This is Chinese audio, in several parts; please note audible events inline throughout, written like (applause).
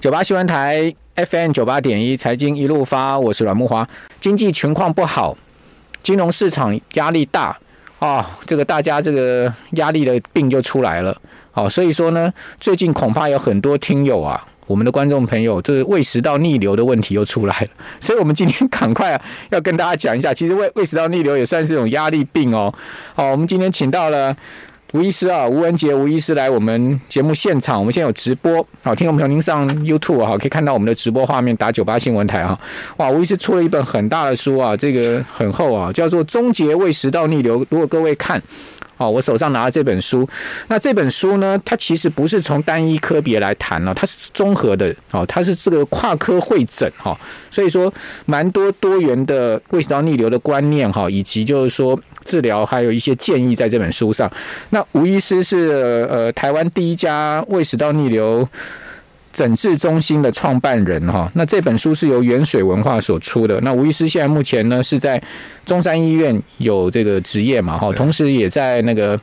九八新闻台 FM 九八点一，财经一路发，我是阮木华。经济情况不好，金融市场压力大啊、这个大家这个压力的病就出来了。好、哦，所以说呢，最近恐怕有很多听友啊，我们的观众朋友，这个胃食道逆流的问题又出来了。(laughs) 所以我们今天赶快啊，要跟大家讲一下，其实胃胃食道逆流也算是一种压力病哦。好，我们今天请到了。吴医师啊，吴文杰吴医师来我们节目现场，我们现在有直播，好，听众朋友您上 YouTube 哈，可以看到我们的直播画面，打九八新闻台哈。哇，吴医师出了一本很大的书啊，这个很厚啊，叫做《终结胃食道逆流》。如果各位看。哦，我手上拿的这本书，那这本书呢，它其实不是从单一科别来谈了，它是综合的，哦，它是这个跨科会诊，哈，所以说蛮多多元的胃食道逆流的观念，哈，以及就是说治疗，还有一些建议在这本书上。那吴医师是呃台湾第一家胃食道逆流诊治中心的创办人哈，那这本书是由原水文化所出的。那吴医师现在目前呢是在中山医院有这个职业嘛哈，同时也在那个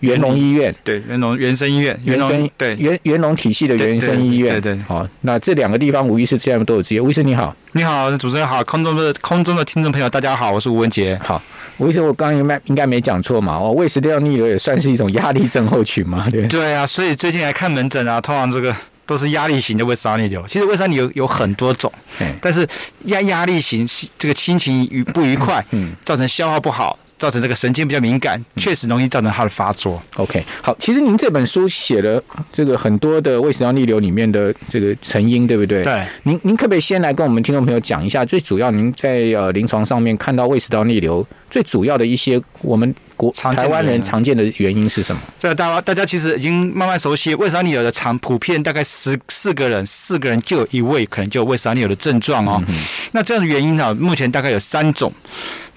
元龙医院，对元龙元生医院，元生对元元龙体系的元生医院，对对，好，那这两个地方吴医师现在都有职业。吴医师你好，你好，主持人好，空中的空中的听众朋友大家好，我是吴文杰。好，吴医师我刚刚应该应该没讲错嘛？哦，胃食道逆流也算是一种压力症候群嘛？对对啊，所以最近来看门诊啊，通常这个。都是压力型的胃食道逆流，其实胃食道逆流有很多种，但是压压力型这个心情愉不愉快，嗯，造成消化不好，造成这个神经比较敏感，确实容易造成它的发作。OK，好，其实您这本书写了这个很多的胃食道逆流里面的这个成因，对不对？对。您您可不可以先来跟我们听众朋友讲一下，最主要您在呃临床上面看到胃食道逆流最主要的一些我们。台湾人常见的原因是什么？这大家大家其实已经慢慢熟悉胃食道逆流的常普遍大概十四个人，四个人就有一位可能就有胃食道逆流的症状哦。嗯、那这样的原因呢，目前大概有三种，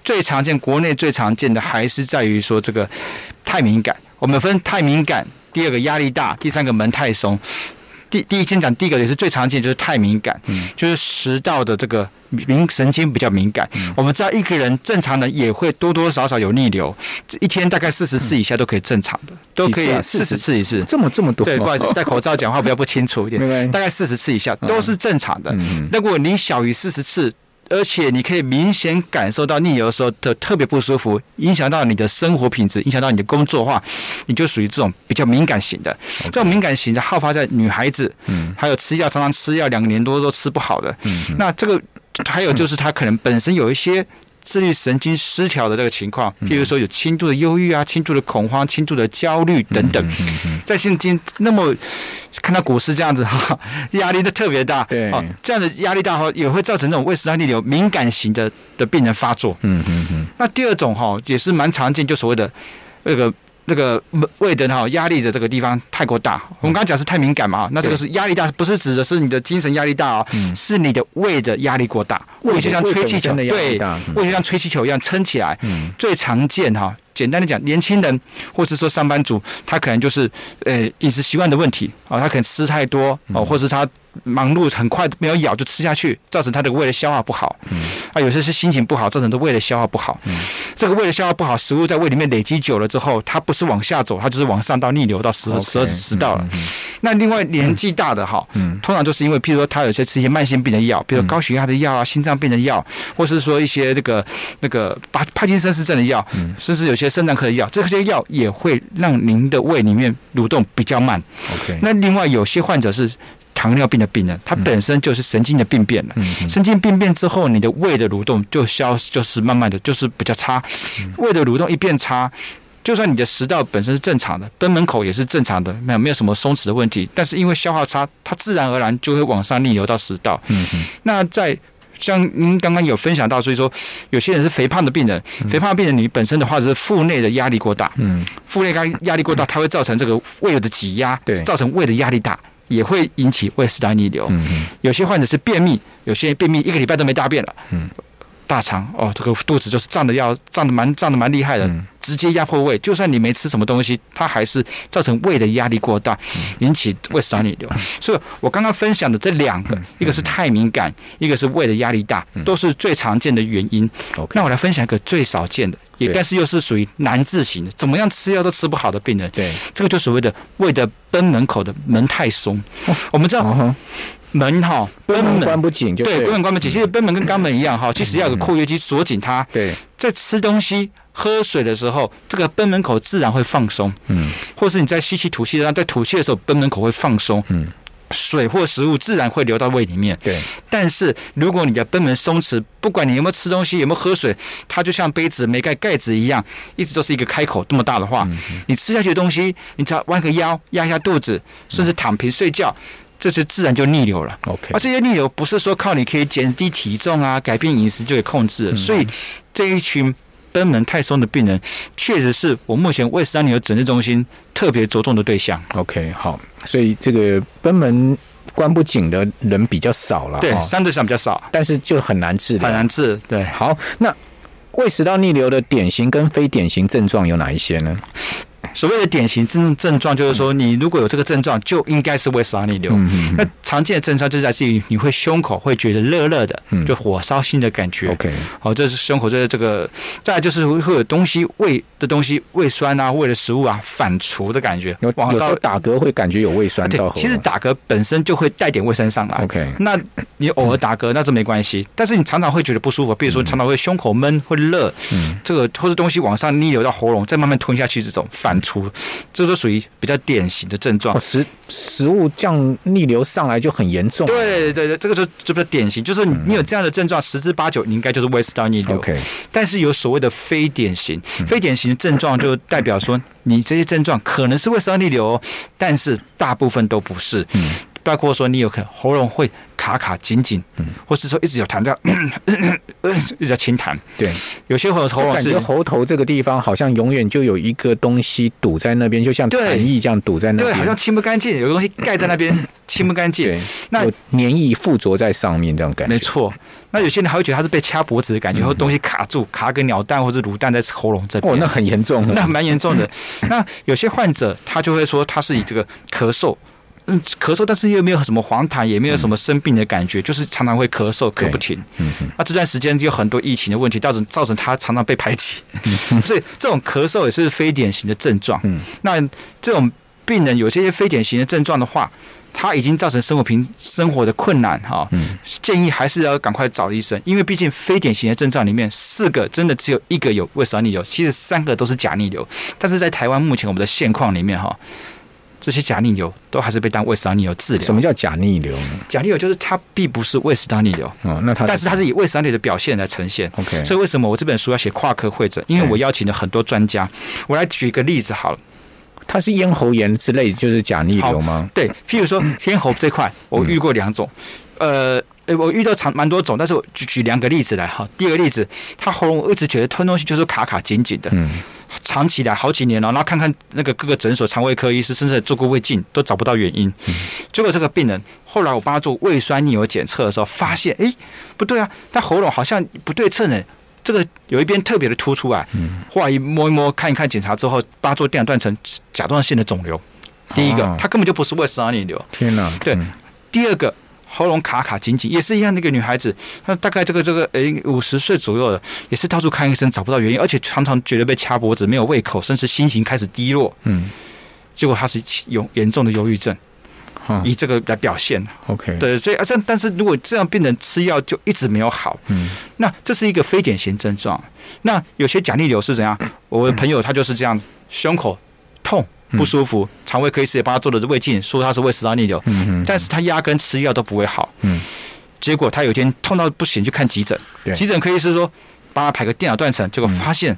最常见国内最常见的还是在于说这个太敏感。我们分太敏感，第二个压力大，第三个门太松。第第一先讲第一个也是最常见，就是太敏感，嗯，就是食道的这个敏神经比较敏感。嗯、我们知道一个人正常人也会多多少少有逆流，一天大概四十次以下都可以正常的，嗯、都可以四十次一次，这么这么多。对，不好意思，戴口罩讲话比较不清楚一点，(laughs) 大概四十次以下都是正常的。嗯、如果你小于四十次。而且你可以明显感受到逆流的时候特特别不舒服，影响到你的生活品质，影响到你的工作的话，你就属于这种比较敏感型的。这种敏感型的好发在女孩子，嗯，还有吃药常常吃药两年多都吃不好的，嗯，那这个还有就是他可能本身有一些。自律神经失调的这个情况，譬如说有轻度的忧郁啊、轻度的恐慌、轻度的焦虑等等，在现今那么看到股市这样子 (laughs) 哈，压力都特别大，对，这样的压力大哈，也会造成这种胃食道逆流敏感型的的病人发作。嗯嗯嗯。那第二种哈，也是蛮常见，就所谓的那个。那个胃的哈压力的这个地方太过大，我们刚刚讲是太敏感嘛，那这个是压力大，不是指的是你的精神压力大哦，是你的胃的压力过大，胃就像吹气球，对，胃就像吹气球一样撑起来。最常见哈，简单的讲，年轻人或是说上班族，他可能就是呃饮食习惯的问题啊，他可能吃太多哦，或是他。忙碌很快没有咬就吃下去，造成他的胃的消化不好。嗯，啊，有些是心情不好，造成的胃的消化不好。嗯，这个胃的消化不好，食物在胃里面累积久了之后，它不是往下走，它就是往上到逆流到食食食道了。那另外年纪大的哈，嗯，通常就是因为，譬如说他有些吃一些慢性病的药，比如说高血压的药啊、心脏病的药，或是说一些那个那个帕帕金森氏症的药，嗯，甚至有些肾脏科的药，这些药也会让您的胃里面蠕动比较慢。OK，那另外有些患者是。糖尿病的病人，他本身就是神经的病变了。嗯、神经病变之后，你的胃的蠕动就消，就是慢慢的就是比较差。嗯、胃的蠕动一变差，就算你的食道本身是正常的，贲门口也是正常的，没有没有什么松弛的问题。但是因为消化差，它自然而然就会往上逆流到食道。那在像您刚刚有分享到，所以说有些人是肥胖的病人，嗯、肥胖的病人你本身的话是腹内的压力过大。嗯。腹内压压力过大，它会造成这个胃的挤压，对，造成胃的压力大。也会引起胃食道逆流。有些患者是便秘，有些便秘一个礼拜都没大便了。嗯，大肠哦，这个肚子就是胀的要胀的蛮胀的蛮厉害的，直接压迫胃。就算你没吃什么东西，它还是造成胃的压力过大，引起胃食道逆流。所以我刚刚分享的这两个，一个是太敏感，一个是胃的压力大，都是最常见的原因。那我来分享一个最少见的。也但是又是属于难治型的，怎么样吃药都吃不好的病人。对，这个就所谓的胃的贲门口的门太松。我们知道门哈，贲门关不紧，对，贲门关不紧。其实贲门跟肛门一样哈，其实要有个括约肌锁紧它。对，在吃东西、喝水的时候，这个贲门口自然会放松。嗯，或是你在吸气吐气的时候，在吐气的时候，贲门口会放松。嗯。水或食物自然会流到胃里面。对，但是如果你的贲门松弛，不管你有没有吃东西，有没有喝水，它就像杯子没盖盖子一样，一直都是一个开口这么大的话，你吃下去的东西，你只要弯个腰压一下肚子，甚至躺平睡觉，这是自然就逆流了。OK，而这些逆流不是说靠你可以减低体重啊，改变饮食就可以控制。所以这一群。贲门太松的病人，确实是我目前胃食道逆流诊治中心特别着重的对象。OK，好，所以这个贲门关不紧的人比较少了，对，相对上比较少，但是就很难治，很难治。对，好，那胃食道逆流的典型跟非典型症状有哪一些呢？所谓的典型症症状，就是说你如果有这个症状，就应该是胃食道逆流。那常见的症状就是来自于你会胸口会觉得热热的，就火烧心的感觉。OK，好，这是胸口这这个，再来就是会有东西胃的东西胃酸啊，胃的食物啊反刍的感觉。有有时候打嗝会感觉有胃酸到。其实打嗝本身就会带点胃酸上来。OK，那你偶尔打嗝那这没关系，但是你常常会觉得不舒服，比如说常常会胸口闷会热，嗯，这个或者东西往上逆流到喉咙，再慢慢吞下去这种反。出，这都属于比较典型的症状。食食物降逆流上来就很严重。对对对，这个就就比较典型，就是你有这样的症状，十之八九你应该就是胃食道逆流。OK，但是有所谓的非典型，非典型的症状就代表说你这些症状可能是胃食道逆流，但是大部分都不是。嗯。包括说你有可能喉咙会卡卡紧紧，嗯，或是说一直有痰掉，(coughs) 一直在清痰。对，有些喉喉咙是感觉喉头这个地方好像永远就有一个东西堵在那边，就像痰液这样堵在那边，对，好像清不干净，有个东西盖在那边 (coughs) 清不干净。对，那黏液附着在上面这种感觉。没错，那有些人还会觉得他是被掐脖子的感觉，或东西卡住，卡个鸟蛋或者卤蛋在喉咙这边。哦，那很严重，那蛮严重的。那有些患者他就会说他是以这个咳嗽。嗯，咳嗽，但是又没有什么黄痰，也没有什么生病的感觉，嗯、就是常常会咳嗽，咳不停。嗯嗯。那这段时间有很多疫情的问题，造成造成他常常被排挤。嗯。(laughs) 所以这种咳嗽也是非典型的症状。嗯。那这种病人有这些非典型的症状的话，他已经造成生活平生活的困难哈。嗯。建议还是要赶快找医生，因为毕竟非典型的症状里面，四个真的只有一个有胃食道逆流，其实三个都是假逆流。但是在台湾目前我们的现况里面哈。这些假逆流都还是被当胃食道逆流治疗。什么叫假逆流呢？假逆流就是它并不是胃食道逆流。哦，那它，但是它是以胃食道逆流的表现来呈现。OK，所以为什么我这本书要写跨科会诊？因为我邀请了很多专家。我来举一个例子好了，它是咽喉炎之类，就是假逆流吗？对，譬如说咽喉这块，我遇过两种。呃，我遇到长蛮多种，但是我举举两个例子来哈。第一个例子，他喉咙我一直觉得吞东西就是卡卡紧紧的。嗯。长期来好几年了，然后看看那个各个诊所肠胃科医师，甚至做过胃镜，都找不到原因。结果这个病人后来我帮他做胃酸逆流检测的时候，发现哎，不对啊，他喉咙好像不对称呢，这个有一边特别的突出来。后来一摸一摸，看一看检查之后，帮他做电脑断层，甲状腺的肿瘤。第一个，他根本就不是胃食道逆流。天哪！对，第二个。喉咙卡卡紧紧，也是一样。那个女孩子，她大概这个这个诶五十岁左右的，也是到处看医生找不到原因，而且常常觉得被掐脖子，没有胃口，甚至心情开始低落。嗯，结果她是有严重的忧郁症，以这个来表现。OK，对，所以啊，这但是如果这样病人吃药就一直没有好，嗯，那这是一个非典型症状。那有些假逆流是怎样？我的朋友他就是这样，胸口痛。不舒服，肠胃科医师也帮他做了胃镜，说他是胃食道逆流，但是他压根吃药都不会好，嗯，结果他有一天痛到不行去看急诊，急诊科医师说帮他排个电脑断层，结果发现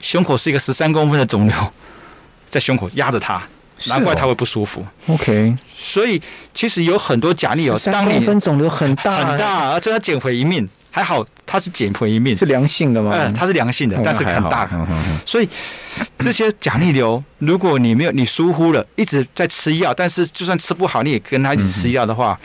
胸口是一个十三公分的肿瘤，(laughs) 在胸口压着他，难怪他会不舒服。OK，所以其实有很多假逆流，三公分肿瘤很大很大，而且他捡回一命。还好，它是捡回一命，是良性的吗？嗯，它是良性的，但是很大。所以这些假逆流，如果你没有你疏忽了，一直在吃药，但是就算吃不好，你也跟他一起吃药的话，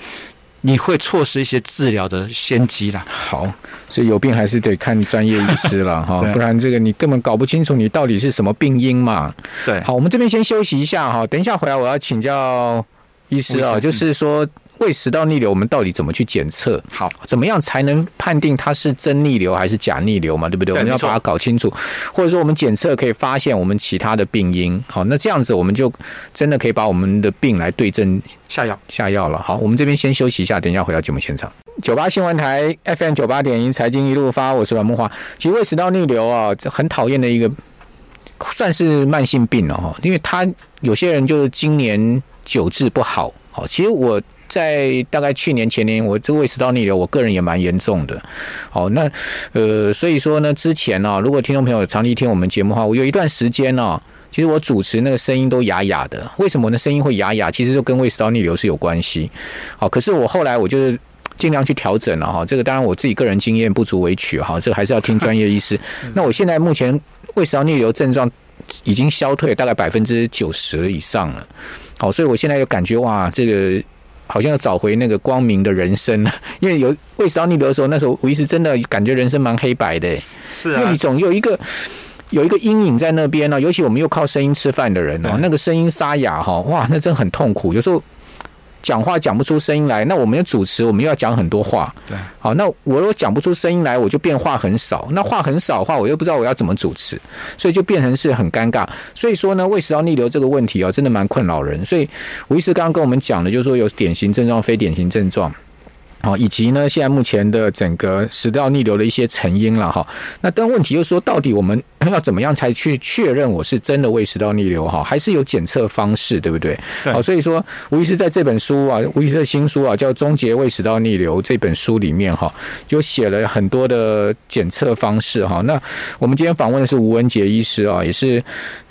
你会错失一些治疗的先机啦。好，所以有病还是得看专业医师了 (laughs) 哈，不然这个你根本搞不清楚你到底是什么病因嘛。对，好，我们这边先休息一下哈，等一下回来我要请教医师啊，就是说。胃食道逆流，我们到底怎么去检测？好，怎么样才能判定它是真逆流还是假逆流嘛？对不对？我们要把它搞清楚，或者说我们检测可以发现我们其他的病因。好，那这样子我们就真的可以把我们的病来对症下药下药了。好，我们这边先休息一下，等一下回到节目现场。九八新闻台 FM 九八点一财经一路发，我是阮梦华。其实胃食道逆流啊，很讨厌的一个，算是慢性病了哈，因为他有些人就是今年久治不好。好，其实我。在大概去年前年，我这个胃食道逆流，我个人也蛮严重的。好，那呃，所以说呢，之前呢、如果听众朋友长期听我们节目的话，我有一段时间呢、其实我主持那个声音都哑哑的。为什么呢？声音会哑哑，其实就跟胃食道逆流是有关系。好，可是我后来我就是尽量去调整了哈。这个当然我自己个人经验不足为取哈，这个还是要听专业医师。那我现在目前胃食道逆流症状已经消退大概百分之九十以上了。好，所以我现在又感觉哇，这个。好像要找回那个光明的人生了，(laughs) 因为有胃食道逆流的时候，那时候我一直真的感觉人生蛮黑白的。是啊，因为你总有一个有一个阴影在那边呢，尤其我们又靠声音吃饭的人哦，那个声音沙哑哈，哇，那真的很痛苦，有时候。讲话讲不出声音来，那我们要主持，我们又要讲很多话。对，好，那我如果讲不出声音来，我就变话很少。那话很少的话，我又不知道我要怎么主持，所以就变成是很尴尬。所以说呢，胃食道逆流这个问题啊，真的蛮困扰人。所以吴医师刚刚跟我们讲的，就是说有典型症状、非典型症状。好，以及呢，现在目前的整个食道逆流的一些成因了哈。那但问题就是说，到底我们 (coughs) 要怎么样才去确认我是真的胃食道逆流哈？还是有检测方式，对不对？好，所以说吴医师在这本书啊，吴医师的新书啊，叫《终结胃食道逆流》这本书里面哈，就写了很多的检测方式哈。那我们今天访问的是吴文杰医师啊，也是。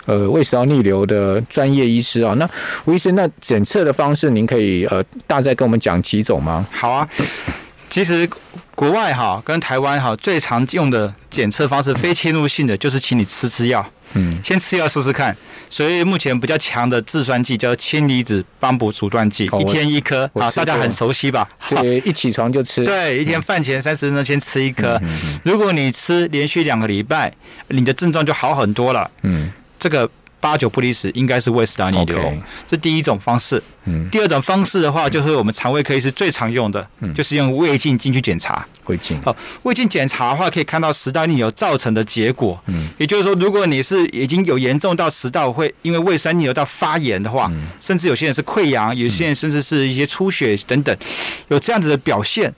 呃，胃食道逆流的专业医师啊，那吴医生，那检测的方式，您可以呃，大概跟我们讲几种吗？好啊，其实国外哈跟台湾哈最常用的检测方式，非侵入性的，就是请你吃吃药，嗯，先吃药试试看。所以目前比较强的制酸剂叫氢离子帮补阻断剂，一天一颗啊，大家很熟悉吧？对，(laughs) 一起床就吃。对，一天饭前三十分钟先吃一颗。如果你吃连续两个礼拜，你的症状就好很多了。嗯。这个八九不离十，应该是胃食道逆流，这第一种方式。嗯，第二种方式的话，就是我们肠胃科医师最常用的，就是用胃镜进去检查。胃镜。好，胃镜检查的话，可以看到食道逆流造成的结果。嗯，也就是说，如果你是已经有严重到食道会因为胃酸逆流到发炎的话，甚至有些人是溃疡，有些人甚至是一些出血等等，有这样子的表现，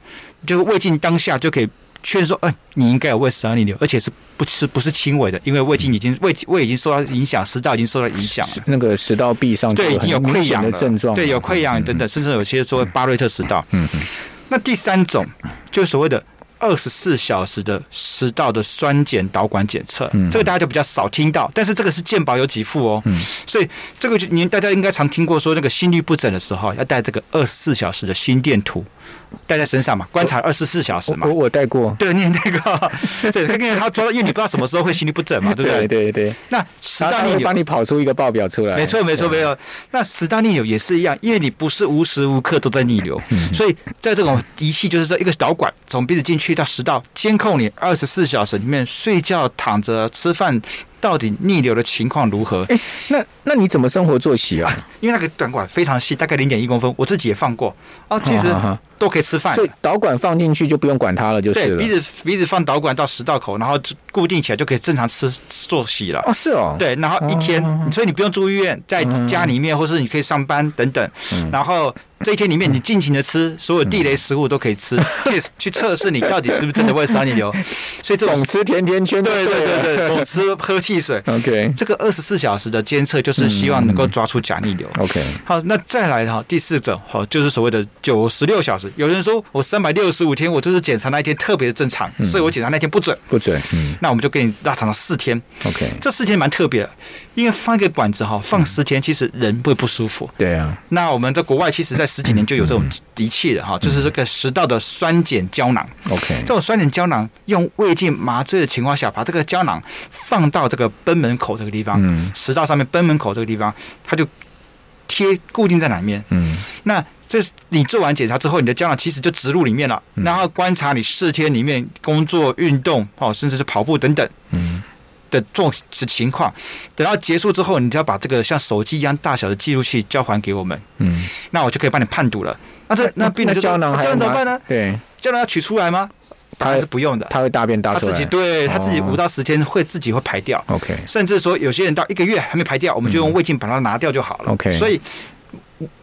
就是胃镜当下就可以。确认说，哎，你应该有胃食道逆流，而且是不是不是轻微的，因为胃镜已经胃胃已经受到影响，食道已经受到影响了。那个食道壁上对已经有溃疡的症状，对有溃疡等等，嗯、甚至有些说巴瑞特食道。嗯嗯。那第三种就是所谓的二十四小时的食道的酸碱导管检测，嗯、这个大家就比较少听到，但是这个是健保有给付哦。嗯。所以这个就您大家应该常听过说，那个心律不整的时候要带这个二十四小时的心电图。带在身上嘛，观察二十四小时嘛。我我带过，对，你也带过。对，因为他抓，因为你不知道什么时候会心律不整嘛，对不对？对对对。那食道逆流帮你跑出一个报表出来。没错没错没有。那食道逆流也是一样，因为你不是无时无刻都在逆流，所以在这种仪器就是说一个导管从鼻子进去到食道，监控你二十四小时里面睡觉、躺着、吃饭。到底逆流的情况如何？哎，那那你怎么生活作息啊？因为那个短管非常细，大概零点一公分，我自己也放过哦。其实都可以吃饭，所以导管放进去就不用管它了，就是鼻子鼻子放导管到食道口，然后固定起来就可以正常吃作息了。哦，是哦。对，然后一天，所以你不用住医院，在家里面，或是你可以上班等等，然后。这一天里面，你尽情的吃所有地雷食物都可以吃，去去测试你到底是不是真的胃食道逆流。所以这种 (laughs) 总吃甜甜圈，对对对对，总吃喝汽水。OK，这个二十四小时的监测就是希望能够抓出假逆流。OK，好，那再来哈，第四种好就是所谓的九十六小时。有人说我三百六十五天，我就是检查那一天特别的正常，所以我检查那天不准，不准。嗯，那我们就给你拉长了四天。OK，这四天蛮特别的，因为放一个管子哈，放十天其实人会不舒服。对啊，那我们在国外其实在十几年就有这种。仪器的哈，就是这个食道的酸碱胶囊。OK，这种酸碱胶囊用胃镜麻醉的情况下，把这个胶囊放到这个賁门口这个地方，嗯，食道上面贲门口这个地方，它就贴固定在哪里面？嗯，那这你做完检查之后，你的胶囊其实就植入里面了，然后观察你四天里面工作、运动，哦，甚至是跑步等等，嗯，的状的情况，等到结束之后，你就要把这个像手机一样大小的记录器交还给我们。嗯，那我就可以帮你判读了。那这那病人就胶囊还怎么办呢？对，胶囊要取出来吗？他是不用的，它会大便大出来，他自己对它自己五到十天会自己会排掉。OK，甚至说有些人到一个月还没排掉，我们就用胃镜把它拿掉就好了。OK，所以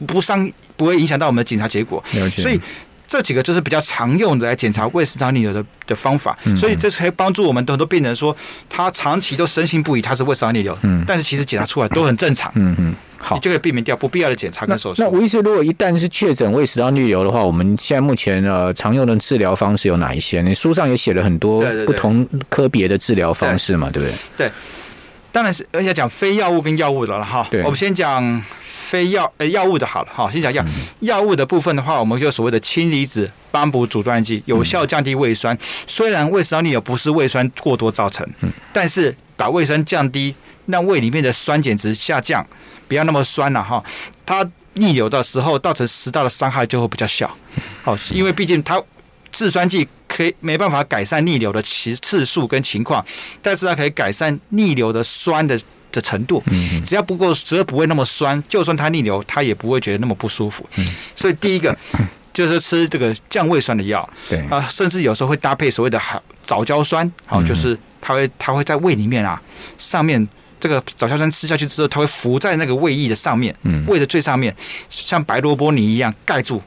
不伤不会影响到我们的检查结果。所以。这几个就是比较常用的来检查胃食道逆流的的方法，所以这可以帮助我们的很多病人说，他长期都深信不疑他是胃食道逆流，嗯，但是其实检查出来都很正常，嗯嗯，好，你就可以避免掉不必要的检查跟手术。那吴医师，如果一旦是确诊胃食道逆流的话，我们现在目前呃常用的治疗方式有哪一些？你书上也写了很多不同科别的治疗方式嘛，对不对？对，当然是而且讲非药物跟药物的了哈。对，我们先讲。非药呃药物的好了哈，先讲药药物的部分的话，我们就所谓的氢离子帮补阻断剂，有效降低胃酸。虽然胃食道逆流不是胃酸过多造成，但是把胃酸降低，让胃里面的酸碱值下降，不要那么酸了哈。它逆流的时候造成食道的伤害就会比较小。好，因为毕竟它制酸剂可以没办法改善逆流的其次数跟情况，但是它可以改善逆流的酸的。的程度，只要不够，只要不会那么酸，就算它逆流，它也不会觉得那么不舒服。所以第一个 (laughs) 就是吃这个降胃酸的药，对啊，甚至有时候会搭配所谓的藻胶酸，好，就是它会它会在胃里面啊，上面这个藻胶酸吃下去之后，它会浮在那个胃液的上面，胃的最上面，像白萝卜泥一样盖住，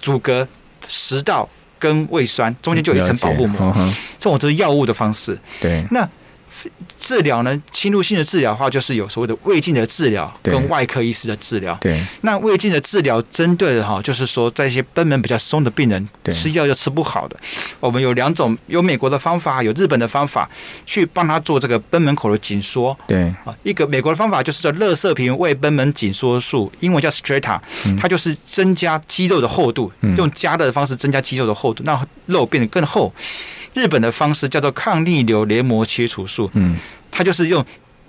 阻隔食道跟胃酸中间就有一层保护膜。这种就是药物的方式。对，那。治疗呢，侵入性的治疗的话，就是有所谓的胃镜的治疗跟外科医师的治疗。对，那胃镜的治疗针对的哈，就是说在一些贲门比较松的病人，吃药又吃不好的，我们有两种，有美国的方法，有日本的方法，去帮他做这个贲门口的紧缩。对，啊，一个美国的方法就是叫乐色平胃贲门紧缩术，英文叫 Stretta，它就是增加肌肉的厚度，用加热的方式增加肌肉的厚度，让肉变得更厚。日本的方式叫做抗逆流黏膜切除术，嗯，它就是用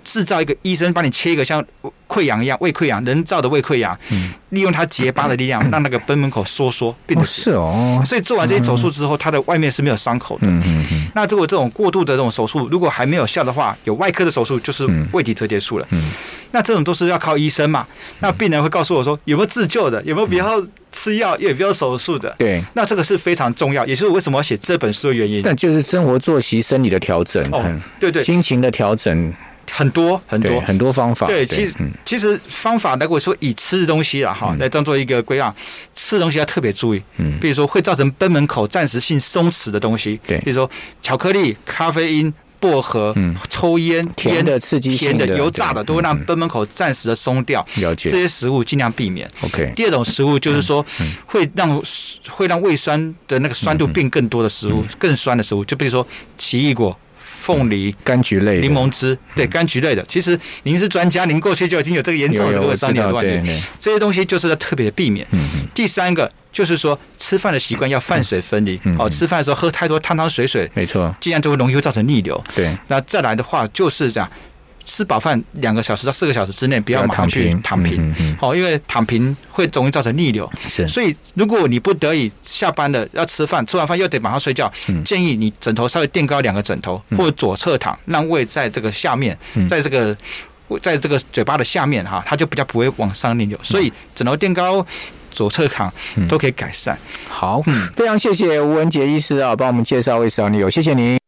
制造一个医生帮你切一个像溃疡一样胃溃疡人造的胃溃疡，嗯，利用它结疤的力量 (coughs) 让那个贲门口收缩变得是哦，所以做完这些手术之后，它的外面是没有伤口的，嗯嗯嗯。那如果这种过度的这种手术如果还没有效的话，有外科的手术就是胃底折叠术了，嗯，那这种都是要靠医生嘛，那病人会告诉我说有没有自救的，有没有比较。吃药？也不要手术的，对，那这个是非常重要，也是为什么要写这本书的原因。但就是生活作息、生理的调整，哦，对对，心情的调整，很多很多很多方法。对，其实其实方法，如果说以吃的东西啊哈来当做一个归纳，吃东西要特别注意，嗯，比如说会造成贲门口暂时性松弛的东西，对，比如说巧克力、咖啡因。薄荷、抽烟、甜的刺激甜的、油炸的，都会让贲门口暂时的松掉。了解，这些食物尽量避免。OK。第二种食物就是说，会让会让胃酸的那个酸度变更多的食物，更酸的食物，就比如说奇异果、凤梨、柑橘类、柠檬汁，对，柑橘类的。其实您是专家，您过去就已经有这个严重的胃酸逆流的问题。这些东西就是要特别的避免。第三个。就是说，吃饭的习惯要饭水分离。哦，吃饭的时候喝太多汤汤水水，没错，这样就会容易会造成逆流。对，那再来的话就是这样，吃饱饭两个小时到四个小时之内不要马上去躺平。好，因为躺平会容易造成逆流。是，所以如果你不得已下班了要吃饭，吃完饭又得马上睡觉，建议你枕头稍微垫高两个枕头，或者左侧躺，让胃在这个下面，在这个在这个嘴巴的下面哈，它就比较不会往上逆流。所以枕头垫高。左侧躺都可以改善。好，非常谢谢吴文杰医师啊，帮我们介绍胃食道逆流，谢谢您。